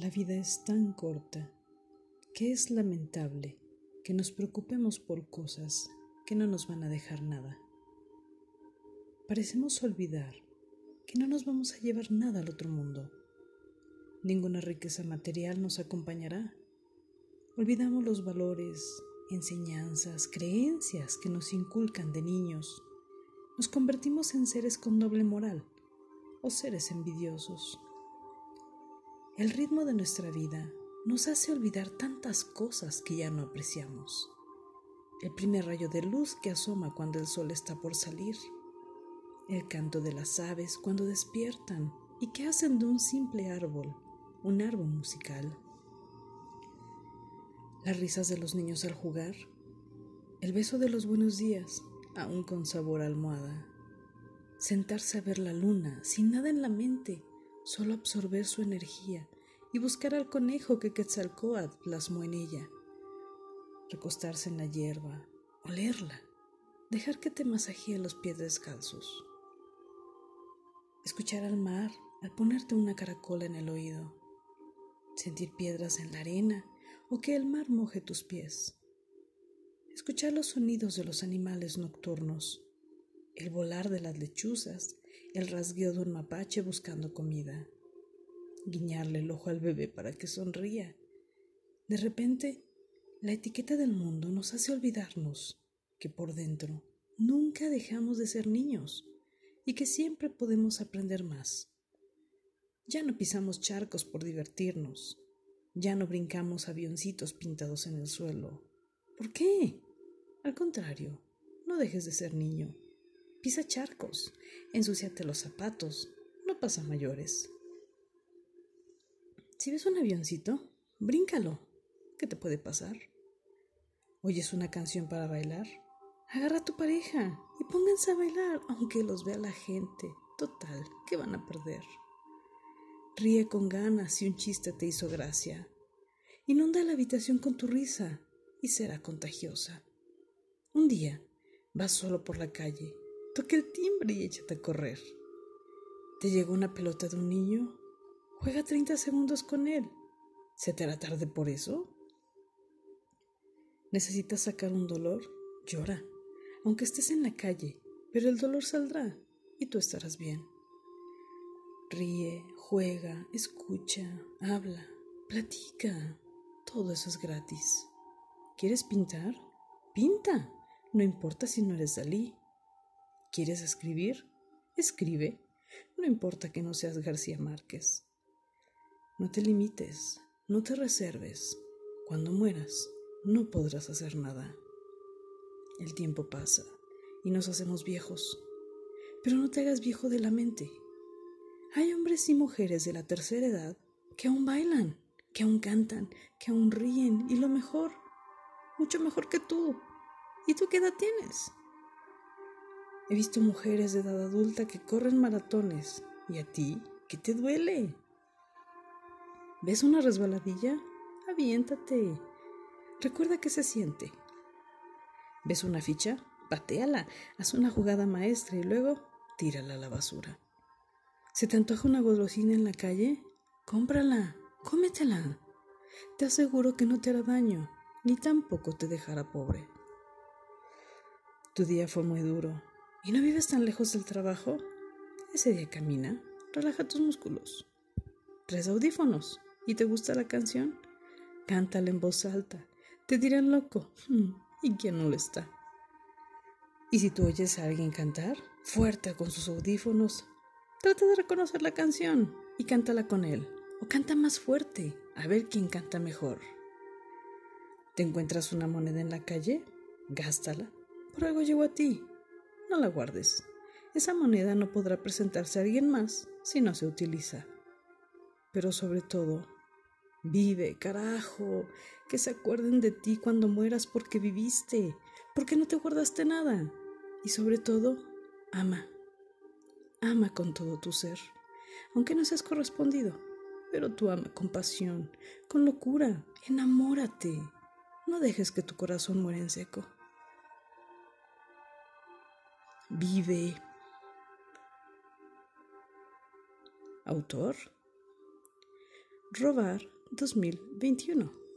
La vida es tan corta que es lamentable que nos preocupemos por cosas que no nos van a dejar nada. Parecemos olvidar que no nos vamos a llevar nada al otro mundo. Ninguna riqueza material nos acompañará. Olvidamos los valores, enseñanzas, creencias que nos inculcan de niños. Nos convertimos en seres con doble moral o seres envidiosos. El ritmo de nuestra vida nos hace olvidar tantas cosas que ya no apreciamos. El primer rayo de luz que asoma cuando el sol está por salir. El canto de las aves cuando despiertan y que hacen de un simple árbol un árbol musical, las risas de los niños al jugar, el beso de los buenos días, aún con sabor a almohada, sentarse a ver la luna sin nada en la mente, solo absorber su energía y buscar al conejo que Quetzalcoatl plasmó en ella, recostarse en la hierba, olerla, dejar que te masajee los pies descalzos. Escuchar al mar al ponerte una caracola en el oído, sentir piedras en la arena o que el mar moje tus pies, escuchar los sonidos de los animales nocturnos, el volar de las lechuzas, el rasgueo de un mapache buscando comida, guiñarle el ojo al bebé para que sonría. De repente, la etiqueta del mundo nos hace olvidarnos que por dentro nunca dejamos de ser niños y que siempre podemos aprender más. Ya no pisamos charcos por divertirnos, ya no brincamos avioncitos pintados en el suelo. ¿Por qué? Al contrario, no dejes de ser niño. Pisa charcos, ensuciate los zapatos, no pasa mayores. Si ves un avioncito, bríncalo. ¿Qué te puede pasar? ¿Oyes una canción para bailar? Agarra a tu pareja y pónganse a bailar, aunque los vea la gente. Total, ¿qué van a perder? Ríe con ganas si un chiste te hizo gracia. Inunda la habitación con tu risa y será contagiosa. Un día vas solo por la calle, toca el timbre y échate a correr. Te llegó una pelota de un niño, juega 30 segundos con él. ¿Se te hará tarde por eso? ¿Necesitas sacar un dolor? Llora aunque estés en la calle, pero el dolor saldrá y tú estarás bien. Ríe, juega, escucha, habla, platica. Todo eso es gratis. ¿Quieres pintar? Pinta. No importa si no eres Dalí. ¿Quieres escribir? Escribe. No importa que no seas García Márquez. No te limites, no te reserves. Cuando mueras, no podrás hacer nada. El tiempo pasa y nos hacemos viejos, pero no te hagas viejo de la mente. Hay hombres y mujeres de la tercera edad que aún bailan, que aún cantan, que aún ríen y lo mejor, mucho mejor que tú. ¿Y tú qué edad tienes? He visto mujeres de edad adulta que corren maratones. ¿Y a ti qué te duele? ¿Ves una resbaladilla? Aviéntate. Recuerda qué se siente. ¿Ves una ficha? Pateala, haz una jugada maestra y luego tírala a la basura. ¿Se te antoja una golosina en la calle? Cómprala, cómetela. Te aseguro que no te hará daño, ni tampoco te dejará pobre. Tu día fue muy duro y no vives tan lejos del trabajo. Ese día camina, relaja tus músculos. Tres audífonos y te gusta la canción, cántala en voz alta. Te dirán loco. Hmm y quién no lo está. Y si tú oyes a alguien cantar, fuerte con sus audífonos, trata de reconocer la canción y cántala con él. O canta más fuerte, a ver quién canta mejor. ¿Te encuentras una moneda en la calle? Gástala. Por algo llegó a ti. No la guardes. Esa moneda no podrá presentarse a alguien más si no se utiliza. Pero sobre todo, Vive, carajo, que se acuerden de ti cuando mueras porque viviste, porque no te guardaste nada. Y sobre todo, ama. Ama con todo tu ser, aunque no seas correspondido, pero tú ama con pasión, con locura, enamórate. No dejes que tu corazón muera en seco. Vive. Autor Robar 2021.